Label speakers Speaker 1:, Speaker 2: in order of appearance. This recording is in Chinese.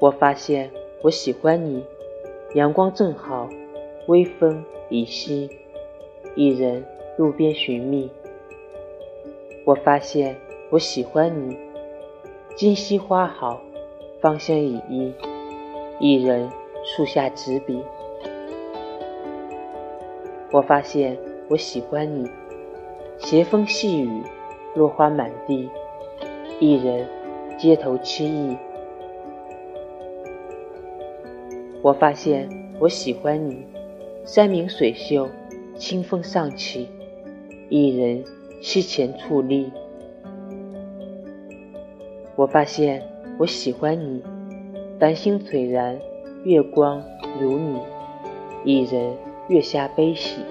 Speaker 1: 我发现我喜欢你，阳光正好，微风已息，一人路边寻觅。我发现我喜欢你，今夕花好，芳香已溢，一人树下执笔。我发现我喜欢你，斜风细雨，落花满地，一人街头凄意。我发现我喜欢你，山明水秀，清风尚起，一人膝前矗立。我发现我喜欢你，繁星璀璨，月光如你，一人月下悲喜。